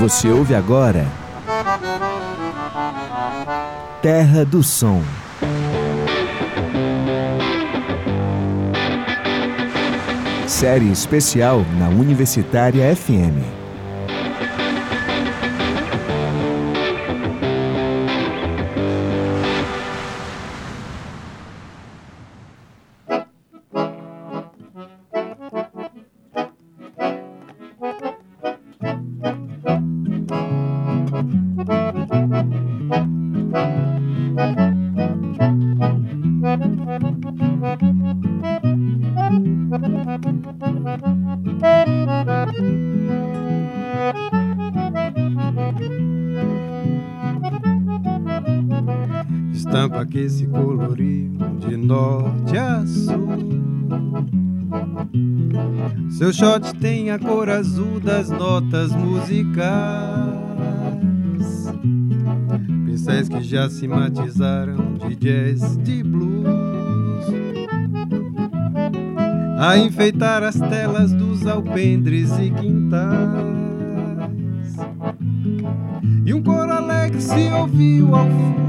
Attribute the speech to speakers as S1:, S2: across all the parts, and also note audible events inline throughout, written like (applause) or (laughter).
S1: Você ouve agora Terra do Som. Série especial na Universitária FM.
S2: Estampa que se coloriu de norte a sul. Seu shot tem a cor azul das notas musicais. Pincéis que já se matizaram de jazz, de blues. A enfeitar as telas dos alpendres e quintais. E um coro alegre se ouviu ao fundo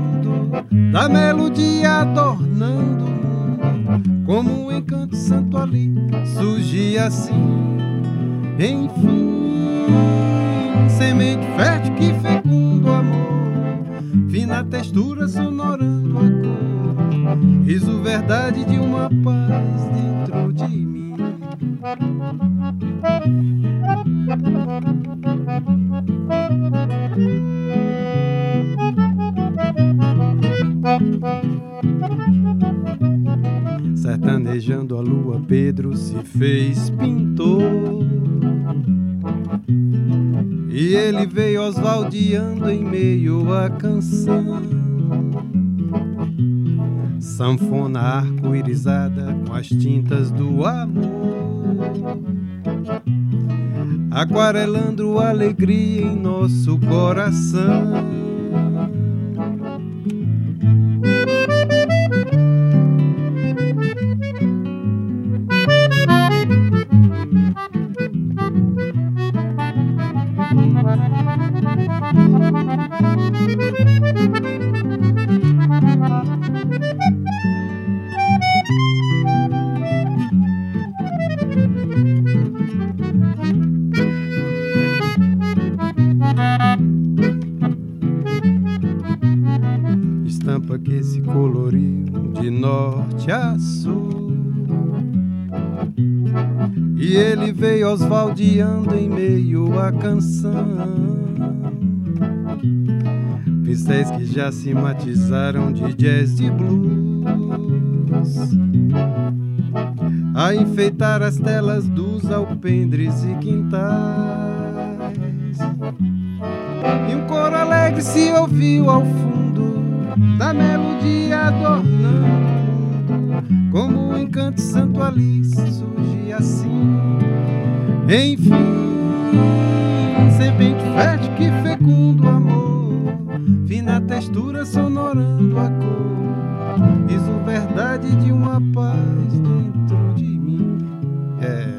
S2: da melodia adornando o mundo, como um encanto santo ali surgia assim. Enfim, semente fértil que fecunda o amor, fina textura sonorando a cor, riso verdade de uma paz dentro de mim. Pedro se fez pintor. E ele veio osvaldeando em meio à canção. Sanfona arco-irizada com as tintas do amor. Aquarelando alegria em nosso coração. Osvaldeando em meio à canção. Pincéis que já se matizaram de jazz de blues. A enfeitar as telas dos alpendres e quintais. E um coro alegre se ouviu ao fundo da melodia adornando como um encanto santo ali surge assim. Enfim, semente fértil que fecunda o amor, fina textura sonorando a cor, riso verdade de uma paz dentro de mim. É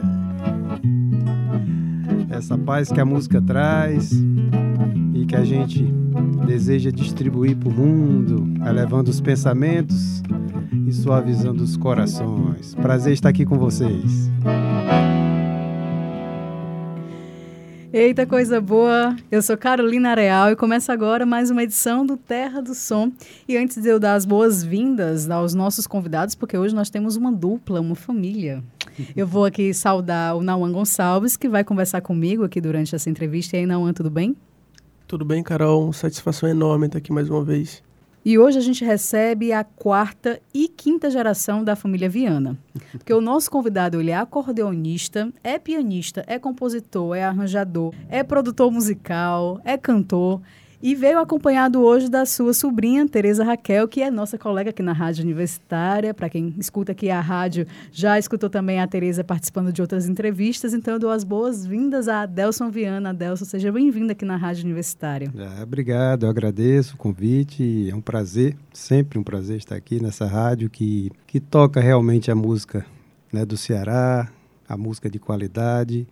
S2: essa paz que a música traz e que a gente deseja distribuir para o mundo, elevando os pensamentos e suavizando os corações. Prazer estar aqui com vocês.
S3: Eita, coisa boa! Eu sou Carolina Real e começa agora mais uma edição do Terra do Som. E antes de eu dar as boas-vindas aos nossos convidados, porque hoje nós temos uma dupla, uma família. Eu vou aqui saudar o Nauan Gonçalves, que vai conversar comigo aqui durante essa entrevista. E aí, Nauan, tudo bem?
S4: Tudo bem, Carol? Satisfação enorme estar aqui mais uma vez.
S3: E hoje a gente recebe a quarta e quinta geração da família Viana. (laughs) Porque o nosso convidado ele é acordeonista, é pianista, é compositor, é arranjador, é produtor musical, é cantor e veio acompanhado hoje da sua sobrinha, Tereza Raquel, que é nossa colega aqui na Rádio Universitária. Para quem escuta aqui a rádio, já escutou também a Tereza participando de outras entrevistas. Então, eu dou as boas-vindas a Adelson Viana. Adelson, seja bem-vinda aqui na Rádio Universitária.
S2: É, obrigado, eu agradeço o convite. É um prazer, sempre um prazer estar aqui nessa rádio que, que toca realmente a música né, do Ceará, a música de qualidade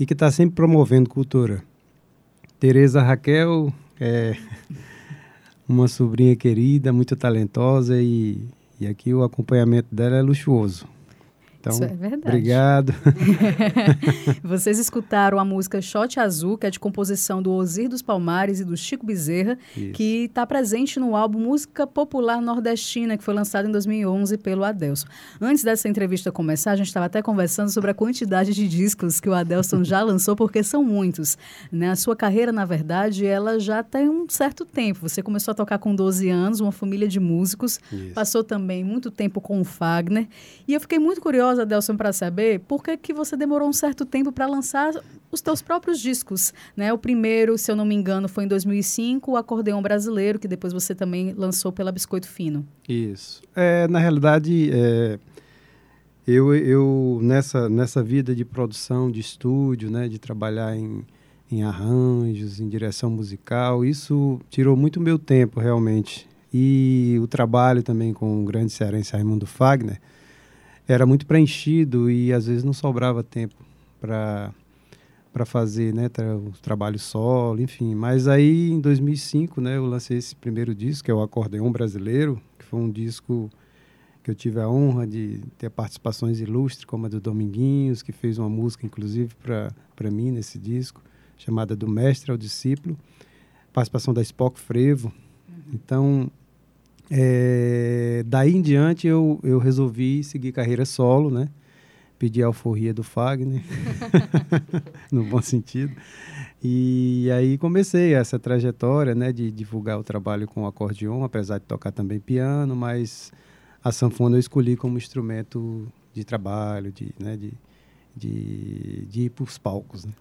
S2: e que está sempre promovendo cultura. Tereza Raquel é (laughs) uma sobrinha querida, muito talentosa e, e aqui o acompanhamento dela é luxuoso.
S3: Então, Isso é verdade.
S2: Obrigado. (laughs)
S3: Vocês escutaram a música Shot Azul, que é de composição do Osir dos Palmares e do Chico Bezerra, Isso. que está presente no álbum Música Popular Nordestina, que foi lançado em 2011 pelo Adelson. Antes dessa entrevista começar, a gente estava até conversando sobre a quantidade de discos que o Adelson já (laughs) lançou, porque são muitos. Né? A sua carreira, na verdade, ela já tem um certo tempo. Você começou a tocar com 12 anos, uma família de músicos, Isso. passou também muito tempo com o Fagner, e eu fiquei muito curiosa curiosa, Delson, para saber por que, que você demorou um certo tempo para lançar os teus próprios discos, né? O primeiro, se eu não me engano, foi em 2005, o Acordeão Brasileiro, que depois você também lançou pela Biscoito Fino.
S2: Isso. É, na realidade, é, eu, eu nessa, nessa vida de produção, de estúdio, né, de trabalhar em, em arranjos, em direção musical, isso tirou muito meu tempo, realmente. E o trabalho também com o grande cearense Raimundo Fagner, era muito preenchido e às vezes não sobrava tempo para para fazer, né, tra o trabalho solo, enfim. Mas aí em 2005, né, eu lancei esse primeiro disco, que é o Acordeão Brasileiro, que foi um disco que eu tive a honra de ter participações ilustres, como a do Dominguinhos, que fez uma música inclusive para mim nesse disco, chamada Do Mestre ao Discípulo, participação da Spock Frevo. Então, é, daí em diante eu, eu resolvi seguir carreira solo, né? Pedi a alforria do Fagner, (laughs) no bom sentido. E aí comecei essa trajetória, né, de divulgar o trabalho com acordeon, apesar de tocar também piano, mas a sanfona eu escolhi como instrumento de trabalho, de, né, de, de, de ir para os palcos. Né?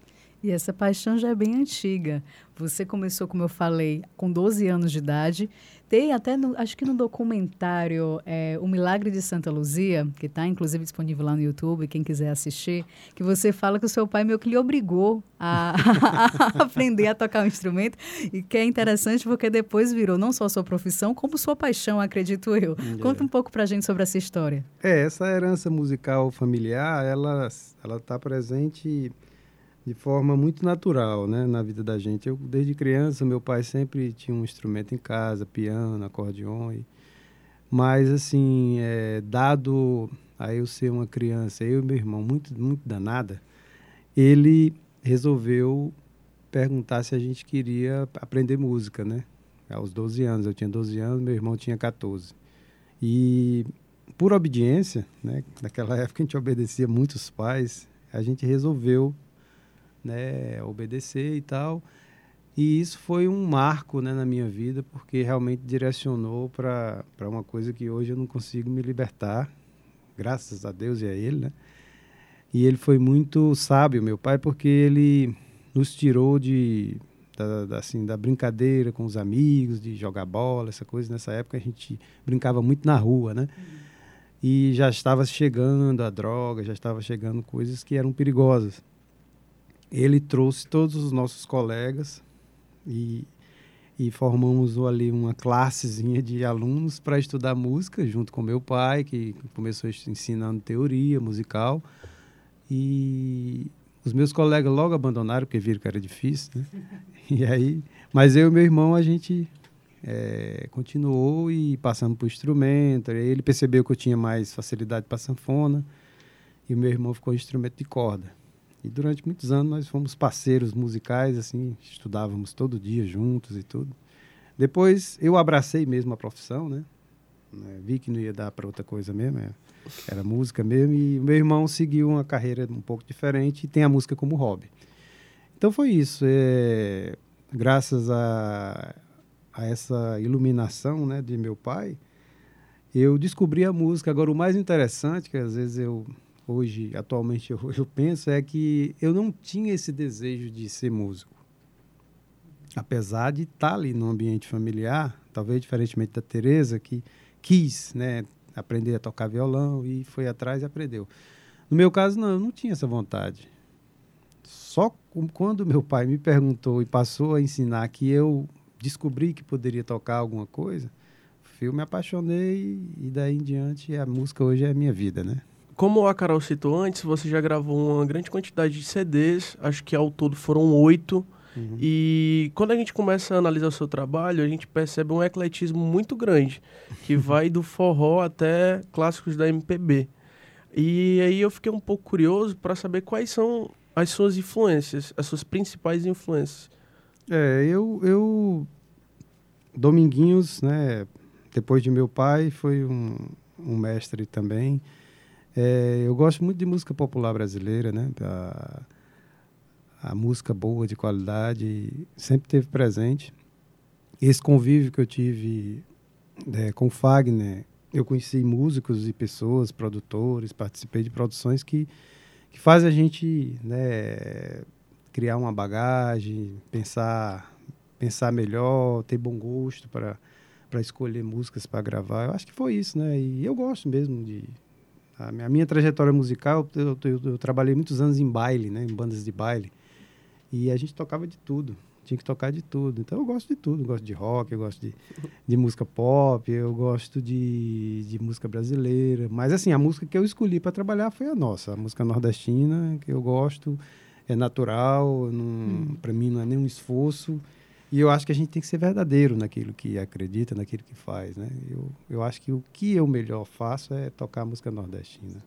S3: E essa paixão já é bem antiga. Você começou, como eu falei, com 12 anos de idade. Tem até, no, acho que no documentário é, O Milagre de Santa Luzia, que está inclusive disponível lá no YouTube, quem quiser assistir, que você fala que o seu pai meio que lhe obrigou a, (laughs) a aprender a tocar um instrumento. E que é interessante porque depois virou não só sua profissão, como sua paixão, acredito eu. É. Conta um pouco para a gente sobre essa história.
S2: É, essa herança musical familiar, ela está presente de forma muito natural, né, na vida da gente. Eu desde criança, meu pai sempre tinha um instrumento em casa, piano, acordeon, e... mas assim, é, dado a eu ser uma criança, eu e meu irmão muito muito danada, ele resolveu perguntar se a gente queria aprender música, né? Aos 12 anos, eu tinha 12 anos, meu irmão tinha 14. E por obediência, né, naquela (laughs) época a gente obedecia muitos pais, a gente resolveu né, obedecer e tal. E isso foi um marco né, na minha vida, porque realmente direcionou para uma coisa que hoje eu não consigo me libertar, graças a Deus e a ele. Né? E ele foi muito sábio, meu pai, porque ele nos tirou de, da, da, assim, da brincadeira com os amigos, de jogar bola, essa coisa. Nessa época a gente brincava muito na rua, né? Uhum. E já estava chegando a droga, já estava chegando coisas que eram perigosas ele trouxe todos os nossos colegas e, e formamos ali uma classezinha de alunos para estudar música, junto com meu pai, que começou ensinando teoria musical. E os meus colegas logo abandonaram, porque viram que era difícil, né? (laughs) E aí, mas eu e meu irmão, a gente é, continuou e passando por instrumento. Ele percebeu que eu tinha mais facilidade para sanfona e o meu irmão ficou instrumento de corda. E durante muitos anos nós fomos parceiros musicais, assim, estudávamos todo dia juntos e tudo. Depois eu abracei mesmo a profissão, né? né vi que não ia dar para outra coisa mesmo, é, era música mesmo. E meu irmão seguiu uma carreira um pouco diferente e tem a música como hobby. Então foi isso. É, graças a, a essa iluminação né, de meu pai, eu descobri a música. Agora, o mais interessante, que às vezes eu hoje, atualmente, eu, eu penso é que eu não tinha esse desejo de ser músico. Apesar de estar ali no ambiente familiar, talvez diferentemente da Tereza, que quis né, aprender a tocar violão e foi atrás e aprendeu. No meu caso, não, eu não tinha essa vontade. Só quando meu pai me perguntou e passou a ensinar que eu descobri que poderia tocar alguma coisa, eu me apaixonei e daí em diante a música hoje é a minha vida, né?
S4: Como a Carol citou antes, você já gravou uma grande quantidade de CDs, acho que ao todo foram oito. Uhum. E quando a gente começa a analisar o seu trabalho, a gente percebe um ecletismo muito grande, que (laughs) vai do forró até clássicos da MPB. E aí eu fiquei um pouco curioso para saber quais são as suas influências, as suas principais influências.
S2: É, eu, eu Dominguinhos, né, depois de meu pai, foi um, um mestre também. É, eu gosto muito de música popular brasileira, né? A, a música boa, de qualidade, sempre teve presente. Esse convívio que eu tive é, com o Fagner, eu conheci músicos e pessoas, produtores, participei de produções que, que fazem a gente né, criar uma bagagem, pensar pensar melhor, ter bom gosto para escolher músicas para gravar. Eu acho que foi isso, né? E eu gosto mesmo de a minha, a minha trajetória musical, eu, eu, eu, trabalhei muitos anos em baile, né, em bandas de baile. E a gente tocava de tudo, tinha que tocar de tudo. Então eu gosto de tudo, eu gosto de rock, eu gosto de, de música pop, eu gosto de, de música brasileira. Mas assim, a música que eu escolhi para trabalhar foi a nossa, a música nordestina, que eu gosto, é natural, hum. para mim não é nenhum esforço. E eu acho que a gente tem que ser verdadeiro naquilo que acredita, naquilo que faz, né? Eu, eu acho que o que eu melhor faço é tocar música nordestina.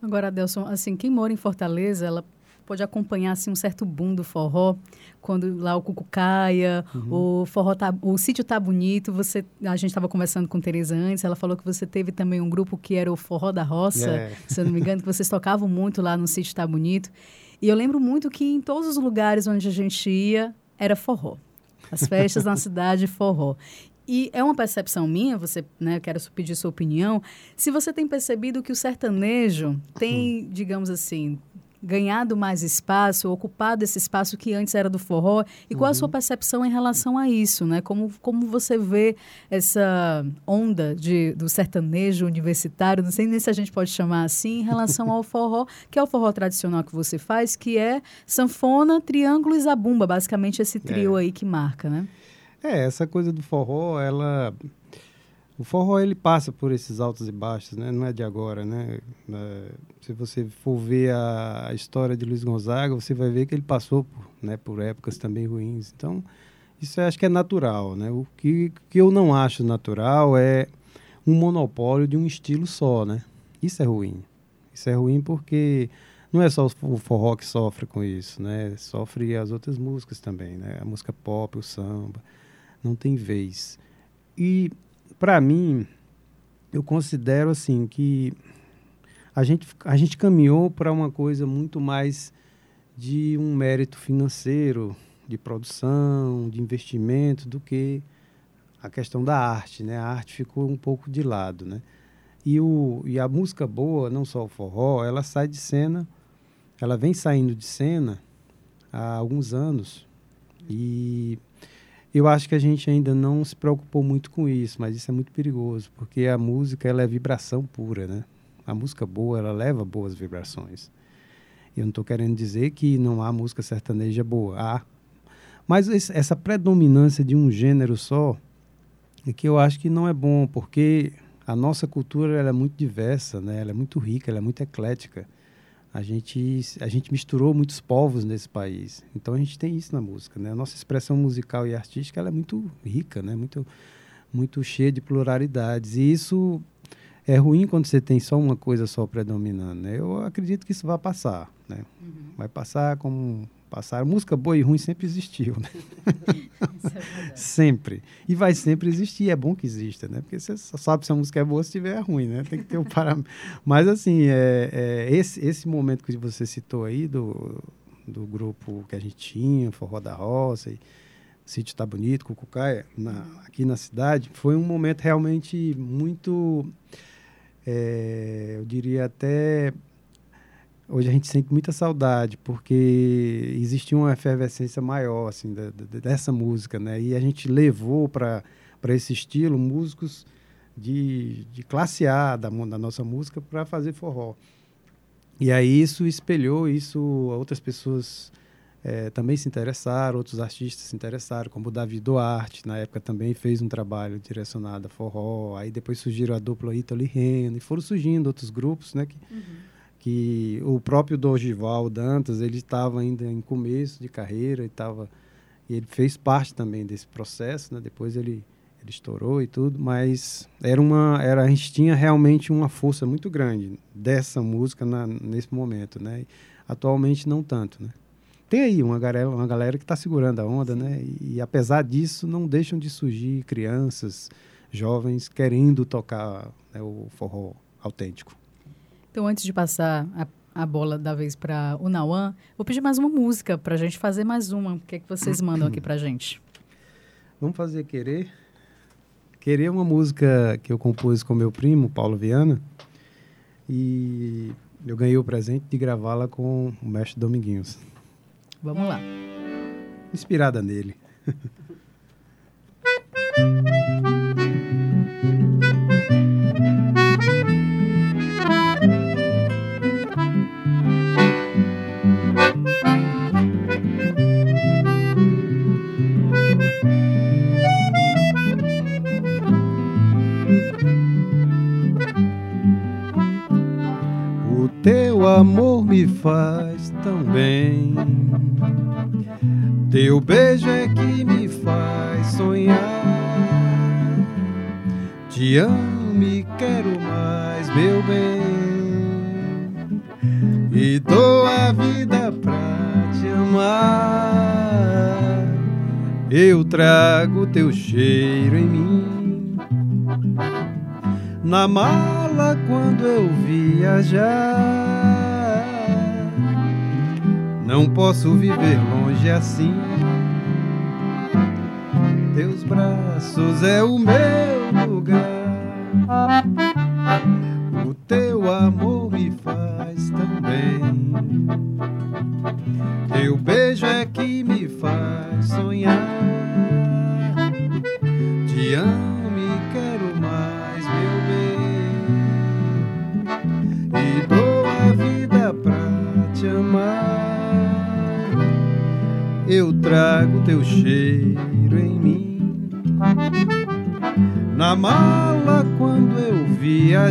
S3: Agora, Adelson, assim, quem mora em Fortaleza, ela pode acompanhar assim um certo boom do forró quando lá o cucucaia uhum. o forró tá, o sítio tá bonito você a gente estava conversando com Teresa antes ela falou que você teve também um grupo que era o forró da roça é. se eu não me engano que vocês tocavam muito lá no sítio tá bonito e eu lembro muito que em todos os lugares onde a gente ia era forró as festas na cidade, forró. E é uma percepção minha, você, né, quero pedir sua opinião, se você tem percebido que o sertanejo tem, digamos assim, ganhado mais espaço, ocupado esse espaço que antes era do forró, e qual uhum. a sua uhum. percepção em relação a isso, né? Como, como você vê essa onda de, do sertanejo universitário, não sei nem se a gente pode chamar assim, em relação ao (laughs) forró, que é o forró tradicional que você faz, que é sanfona, triângulo e zabumba, basicamente esse trio é. aí que marca, né?
S2: É, essa coisa do forró, ela o forró ele passa por esses altos e baixos, né? Não é de agora, né? É, se você for ver a, a, história de Luiz Gonzaga, você vai ver que ele passou por, né, por épocas também ruins. Então, isso acho que é natural, né? O que, que eu não acho natural é um monopólio de um estilo só, né? Isso é ruim. Isso é ruim porque não é só o forró que sofre com isso, né? Sofre as outras músicas também, né? A música pop, o samba, não tem vez. E para mim, eu considero assim que a gente, a gente caminhou para uma coisa muito mais de um mérito financeiro, de produção, de investimento, do que a questão da arte, né? A arte ficou um pouco de lado, né? E, o, e a música boa, não só o forró, ela sai de cena, ela vem saindo de cena há alguns anos. E eu acho que a gente ainda não se preocupou muito com isso, mas isso é muito perigoso, porque a música ela é vibração pura, né? A música boa, ela leva boas vibrações. Eu não estou querendo dizer que não há música sertaneja boa, há. Mas essa predominância de um gênero só é que eu acho que não é bom, porque a nossa cultura ela é muito diversa, né? Ela é muito rica, ela é muito eclética a gente, a gente misturou muitos povos nesse país. Então a gente tem isso na música, né? A nossa expressão musical e artística ela é muito rica, né? Muito, muito cheia de pluralidades. E isso é ruim quando você tem só uma coisa só predominando, né? Eu acredito que isso vai passar, né? Uhum. Vai passar como passaram. Música boa e ruim sempre existiu, né? (laughs) É sempre. E vai sempre existir. É bom que exista, né? Porque você só sabe se a música é boa se estiver ruim, né? Tem que ter o um parâmetro. (laughs) Mas, assim, é, é, esse, esse momento que você citou aí do, do grupo que a gente tinha, Forró da Roça, e o sítio tá bonito, Cucucaia, na, aqui na cidade, foi um momento realmente muito, é, eu diria até hoje a gente sente muita saudade porque existia uma efervescência maior assim da, da, dessa música né? E a gente levou para esse estilo músicos de, de classe A da, da nossa música para fazer forró. E aí isso espelhou isso outras pessoas é, também se interessaram outros artistas se interessaram como o Davi Duarte na época também fez um trabalho direcionado a forró aí depois surgiram a dupla Ítalo e Reno e foram surgindo outros grupos né que uhum que o próprio Dorival Dantas ele estava ainda em começo de carreira e estava E ele fez parte também desse processo, né? Depois ele ele estourou e tudo, mas era uma era a gente tinha realmente uma força muito grande dessa música na, nesse momento, né? Atualmente não tanto, né? Tem aí uma galera, uma galera que está segurando a onda, né? E, e, apesar disso, não deixam de surgir crianças, jovens querendo tocar né, o forró autêntico.
S3: Então, antes de passar a, a bola da vez para o Nauan, vou pedir mais uma música para a gente fazer mais uma. O que é que vocês mandam aqui para gente?
S2: Vamos fazer Querer. Querer é uma música que eu compus com meu primo, Paulo Viana, e eu ganhei o presente de gravá-la com o mestre Dominguinhos.
S3: Vamos lá.
S2: Inspirada nele. amor me faz tão bem. Teu beijo é que me faz sonhar. Te amo e quero mais, meu bem. E dou a vida pra te amar. Eu trago teu cheiro em mim. Na mala quando eu viajar não posso viver longe assim. Teus braços é o meu lugar.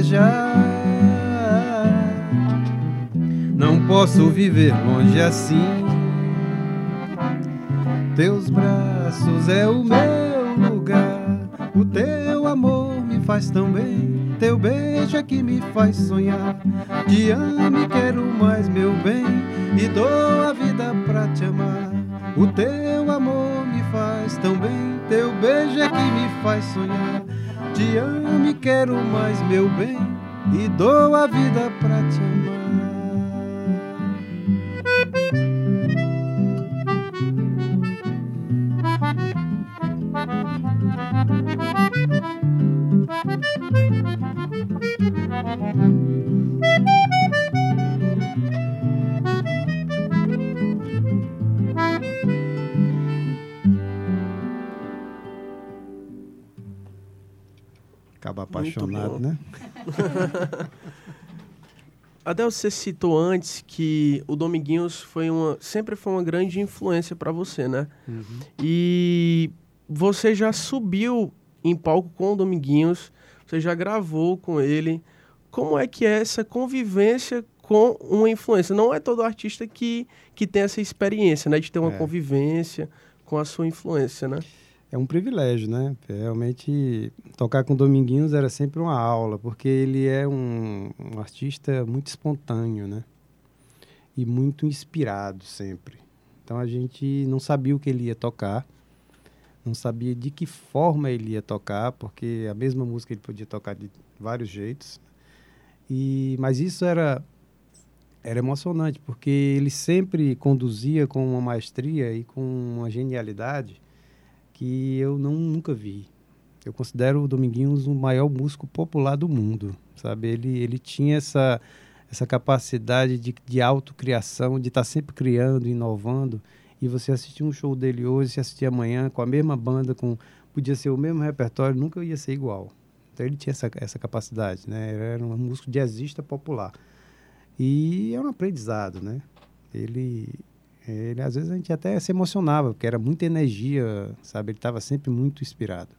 S2: Viajar, não posso viver longe assim. Teus braços é o meu lugar, o teu amor me faz tão bem. Teu beijo é que me faz sonhar. Te amo e quero mais, meu bem, e dou a vida pra te amar. O teu amor me faz tão bem, teu beijo é que me faz sonhar. Te amo e quero mais, meu bem, e dou a vida pra te amar. Acaba apaixonado, né? (laughs)
S4: Adel, você citou antes que o Dominguinhos foi uma, sempre foi uma grande influência para você, né? Uhum. E você já subiu em palco com o Dominguinhos, você já gravou com ele. Como é que é essa convivência com uma influência? Não é todo artista que, que tem essa experiência, né? De ter uma é. convivência com a sua influência, né?
S2: É um privilégio, né? Realmente tocar com Dominguinhos era sempre uma aula, porque ele é um, um, artista muito espontâneo, né? E muito inspirado sempre. Então a gente não sabia o que ele ia tocar, não sabia de que forma ele ia tocar, porque a mesma música ele podia tocar de vários jeitos. E mas isso era era emocionante, porque ele sempre conduzia com uma maestria e com uma genialidade que eu não, nunca vi. Eu considero o Dominguinhos o maior músico popular do mundo, sabe? Ele, ele tinha essa, essa capacidade de, de autocriação, de estar tá sempre criando, inovando. E você assistir um show dele hoje, se assistir amanhã com a mesma banda, com podia ser o mesmo repertório, nunca ia ser igual. Então ele tinha essa, essa capacidade, né? Era um músico jazzista popular. E é um aprendizado, né? Ele, ele às vezes a gente até se emocionava, porque era muita energia, sabe? Ele estava sempre muito inspirado.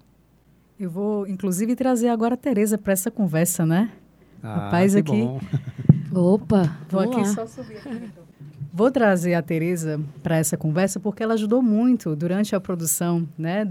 S3: Eu vou, inclusive, trazer agora a Tereza para essa conversa, né?
S2: Ah, Rapaz, aqui. Bom. (laughs)
S3: Opa, vou aqui lá. só subir aqui. Então. Vou trazer a Tereza para essa conversa porque ela ajudou muito durante a produção, né,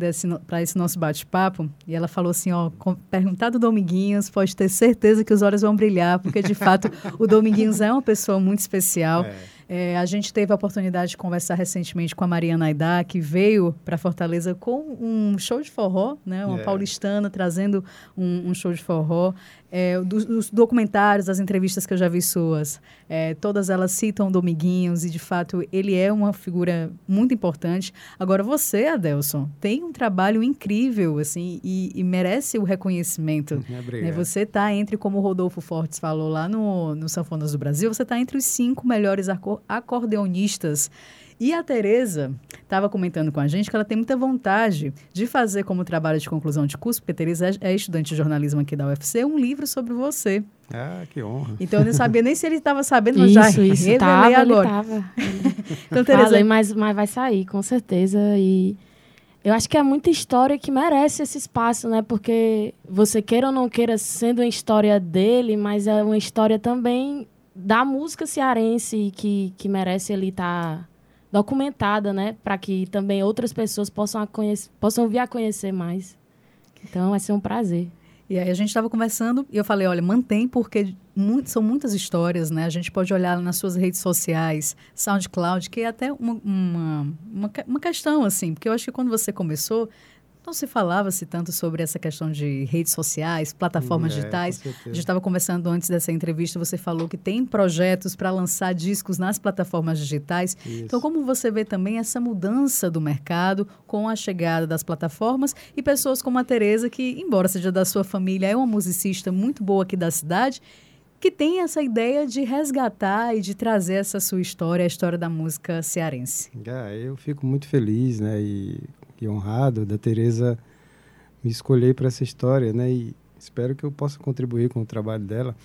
S3: para esse nosso bate-papo. E ela falou assim, ó, perguntar do Dominguinhos, pode ter certeza que os olhos vão brilhar, porque de fato o Dominguinhos é uma pessoa muito especial. É. É, a gente teve a oportunidade de conversar recentemente com a Mariana Aidá, que veio para Fortaleza com um show de forró, né? Uma é. paulistana trazendo um, um, show de forró. É, dos, dos, documentários, das entrevistas que eu já vi suas, é, todas elas citam Dominguinhos e, de fato, ele é uma figura muito importante. Agora, você, Adelson, tem um trabalho incrível, assim, e, e merece o reconhecimento. (laughs) Né? Você está entre, como o Rodolfo Fortes falou lá no, no Sanfonas do Brasil, você está entre os cinco melhores acordeonistas e a Tereza estava comentando com a gente que ela tem muita vontade de fazer como trabalho de conclusão de curso, porque a Tereza é, estudante de jornalismo aqui da UFC, um livro sobre você.
S2: Ah, que honra.
S3: Então eu não sabia nem se ele estava sabendo, mas isso, já
S5: isso, revelei tava, agora. Ele tava. (laughs) então, Tereza... Falei, mas, mas vai sair, com certeza. E eu acho que é muita história que merece esse espaço, né? Porque você queira ou não queira, sendo uma história dele, mas é uma história também da música cearense que, que merece ele estar... Tá documentada, né? Para que também outras pessoas possam, conhecer, possam vir a conhecer mais. Então, vai ser um prazer.
S3: E aí a gente estava conversando e eu falei, olha, mantém porque muito, são muitas histórias, né? A gente pode olhar nas suas redes sociais, SoundCloud, que é até uma, uma, uma, uma questão, assim, porque eu acho que quando você começou, não se falava-se tanto sobre essa questão de redes sociais, plataformas é, digitais. A gente estava conversando antes dessa entrevista, você falou que tem projetos para lançar discos nas plataformas digitais. Isso. Então, como você vê também essa mudança do mercado com a chegada das plataformas e pessoas como a Tereza, que, embora seja da sua família, é uma musicista muito boa aqui da cidade, que tem essa ideia de resgatar e de trazer essa sua história, a história da música cearense.
S2: É, eu fico muito feliz, né? E e honrado da Teresa me escolher para essa história, né? E espero que eu possa contribuir com o trabalho dela.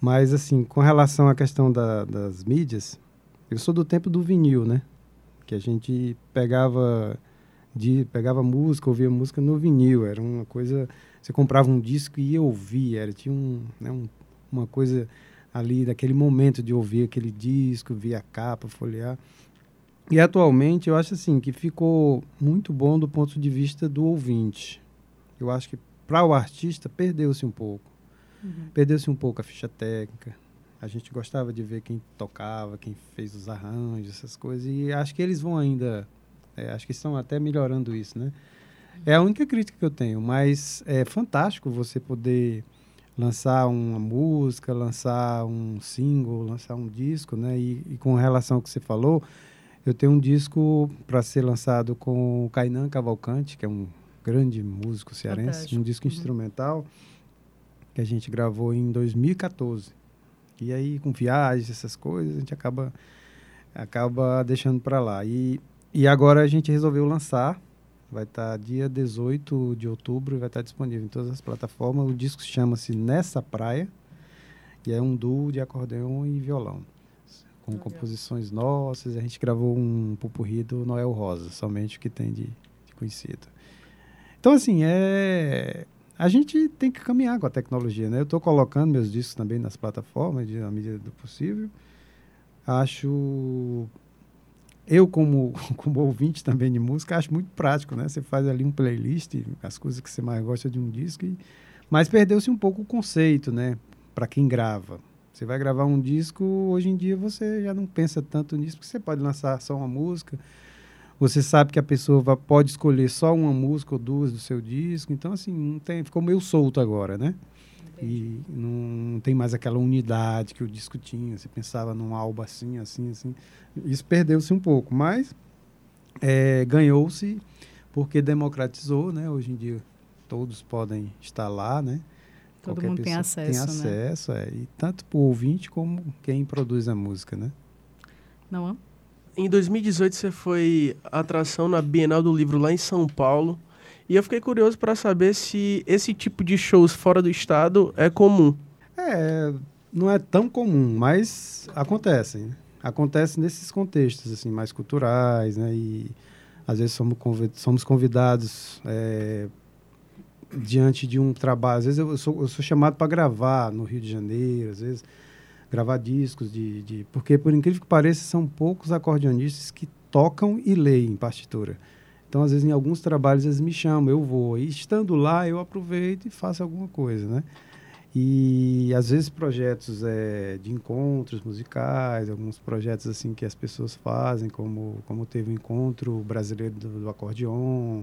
S2: Mas, assim, com relação à questão da, das mídias, eu sou do tempo do vinil, né? Que a gente pegava de pegava música, ouvia música no vinil. Era uma coisa... Você comprava um disco e ia ouvir. Era, tinha um, né, um, uma coisa ali, daquele momento de ouvir aquele disco, via a capa, folhear. E atualmente eu acho assim que ficou muito bom do ponto de vista do ouvinte. Eu acho que para o artista perdeu-se um pouco. Uhum. Perdeu-se um pouco a ficha técnica. A gente gostava de ver quem tocava, quem fez os arranjos, essas coisas. E acho que eles vão ainda. É, acho que estão até melhorando isso, né? É a única crítica que eu tenho, mas é fantástico você poder lançar uma música, lançar um single, lançar um disco, né? E, e com relação ao que você falou, eu tenho um disco para ser lançado com o Kainan Cavalcante, que é um grande músico cearense, Fantástico. um disco uhum. instrumental que a gente gravou em 2014. E aí, com viagens, essas coisas, a gente acaba, acaba deixando para lá. E, e agora a gente resolveu lançar. Vai estar tá dia 18 de outubro e vai estar tá disponível em todas as plataformas. O disco chama-se Nessa Praia e é um duo de acordeão e violão com Legal. composições nossas. A gente gravou um pupurri do Noel Rosa, somente o que tem de, de conhecido. Então, assim, é... a gente tem que caminhar com a tecnologia, né? Eu estou colocando meus discos também nas plataformas, de, na medida do possível. Acho... Eu, como, (laughs) como ouvinte também de música, acho muito prático, né? Você faz ali um playlist, as coisas que você mais gosta de um disco, e... mas perdeu-se um pouco o conceito, né? Para quem grava. Você vai gravar um disco, hoje em dia você já não pensa tanto nisso, porque você pode lançar só uma música. Você sabe que a pessoa vai, pode escolher só uma música ou duas do seu disco. Então, assim, não tem, ficou meio solto agora, né? Entendi. E não, não, tem mais aquela unidade que o disco tinha. Você pensava num álbum assim, assim, assim. Isso perdeu-se um pouco, mas é, ganhou-se porque democratizou, né? Hoje em dia todos podem estar lá, né?
S3: Todo mundo tem acesso,
S2: tem acesso, né? é, e tanto para o ouvinte como quem produz a música, né?
S3: Não é?
S4: Em 2018 você foi atração na Bienal do Livro lá em São Paulo. E eu fiquei curioso para saber se esse tipo de shows fora do estado é comum.
S2: É, não é tão comum, mas acontecem. Né? Acontece nesses contextos assim mais culturais, né? E às vezes somos convidados é, diante de um trabalho. Às vezes eu sou, eu sou chamado para gravar no Rio de Janeiro, às vezes gravar discos, de, de, porque, por incrível que pareça, são poucos acordeonistas que tocam e leem partitura. Então, às vezes, em alguns trabalhos, eles me chamam, eu vou. E estando lá, eu aproveito e faço alguma coisa, né? E, às vezes, projetos é, de encontros musicais, alguns projetos, assim, que as pessoas fazem, como, como teve o Encontro Brasileiro do, do Acordeon,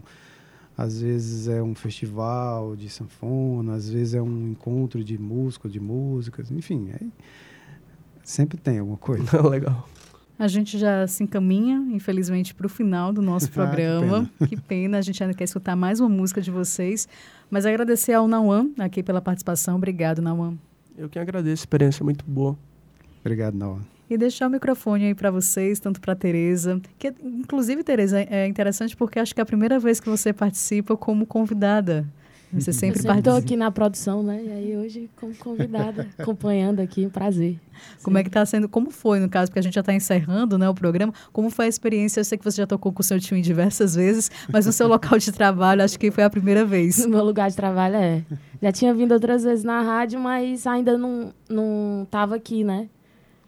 S2: às vezes é um festival de sanfona, às vezes é um encontro de música, de músicas, enfim, é, sempre tem alguma coisa. (laughs)
S4: Legal.
S3: A gente já se encaminha, infelizmente, para o final do nosso programa. (laughs) ah, que, pena. que, pena. a gente ainda quer escutar mais uma música de vocês. Mas agradecer ao Nauan aqui pela participação. Obrigado, Nauan.
S4: Eu que agradeço, experiência muito boa.
S2: Obrigado, Nauan.
S3: E deixar o microfone aí para vocês, tanto para Tereza, que inclusive Tereza é interessante porque acho que é a primeira vez que você participa como convidada. Você sempre participa.
S5: Estou aqui na produção, né? E aí hoje como convidada, (laughs) acompanhando aqui, um prazer.
S3: Como Sim. é que está sendo? Como foi no caso? Porque a gente já está encerrando, né, o programa. Como foi a experiência? Eu sei que você já tocou com o seu time diversas vezes, mas no seu local de trabalho, acho que foi a primeira vez. (laughs)
S5: No meu lugar de trabalho é. Já tinha vindo outras vezes na rádio, mas ainda não não estava aqui, né?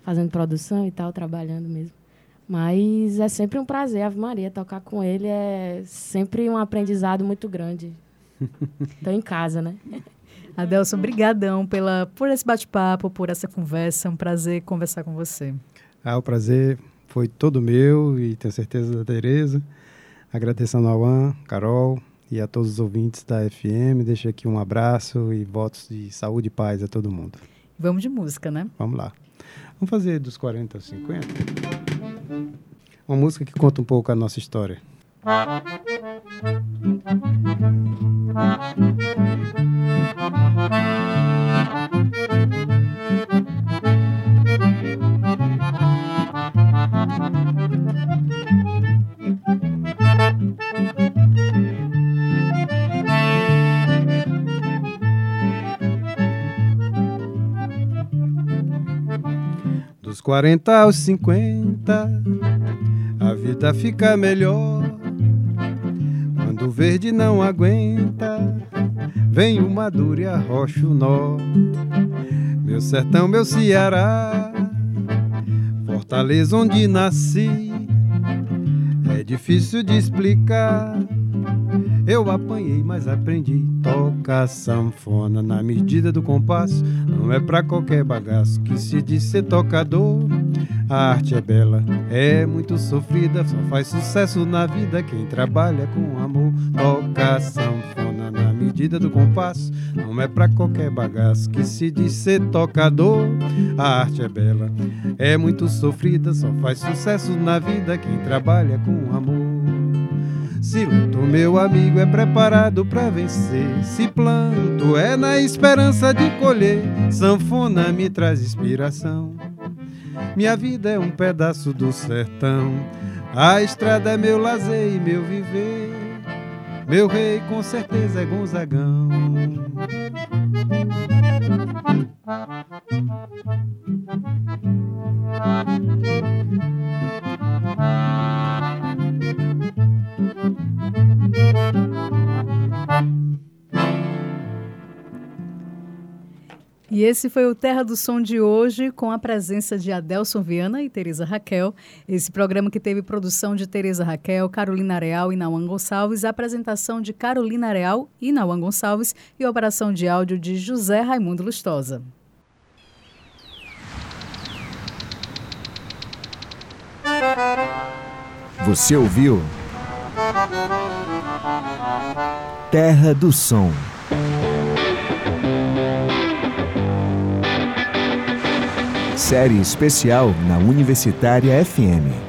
S5: Fazendo produção e tal, trabalhando mesmo. Mas é sempre um prazer, Ave Maria, tocar com ele é sempre um aprendizado muito grande. (laughs) Estou em casa, né?
S3: Adelson, brigadão pela, por esse bate-papo, por essa conversa. É um prazer conversar com você.
S2: Ah, o prazer foi todo meu e tenho certeza da Tereza. Agradeço ao Nauan, Carol e a todos os ouvintes da FM. Deixo aqui um abraço e votos de saúde e paz a todo mundo.
S3: Vamos de música, né?
S2: Vamos lá. Vamos fazer dos 40 aos 50? Uma música que conta um pouco a nossa história. Dos 40 aos 50, a vida fica melhor. Quando o verde não aguenta, vem o maduro e arrocha o nó. Meu sertão, meu Ceará, Fortaleza onde nasci, é difícil de explicar eu apanhei, mas aprendi. Toca sanfona na medida do compasso. Não é pra qualquer bagaço que se diz ser tocador. A arte é bela, é muito sofrida. Só faz sucesso na vida quem trabalha com amor. Toca sanfona na medida do compasso. Não é pra qualquer bagaço que se diz ser tocador. A arte é bela, é muito sofrida. Só faz sucesso na vida quem trabalha com amor. Se luto, meu amigo, é preparado para vencer. Se planto, é na esperança de colher. Sanfona me traz inspiração. Minha vida é um pedaço do sertão. A estrada é meu lazer e meu viver. Meu rei com certeza é Gonzagão.
S3: E esse foi o Terra do Som de hoje, com a presença de Adelson Viana e Tereza Raquel. Esse programa que teve produção de Tereza Raquel, Carolina Areal e Nauan Gonçalves, apresentação de Carolina Areal e Nauan Gonçalves e operação de áudio de José Raimundo Lustosa.
S1: Você ouviu? Terra do Som. Série especial na Universitária FM.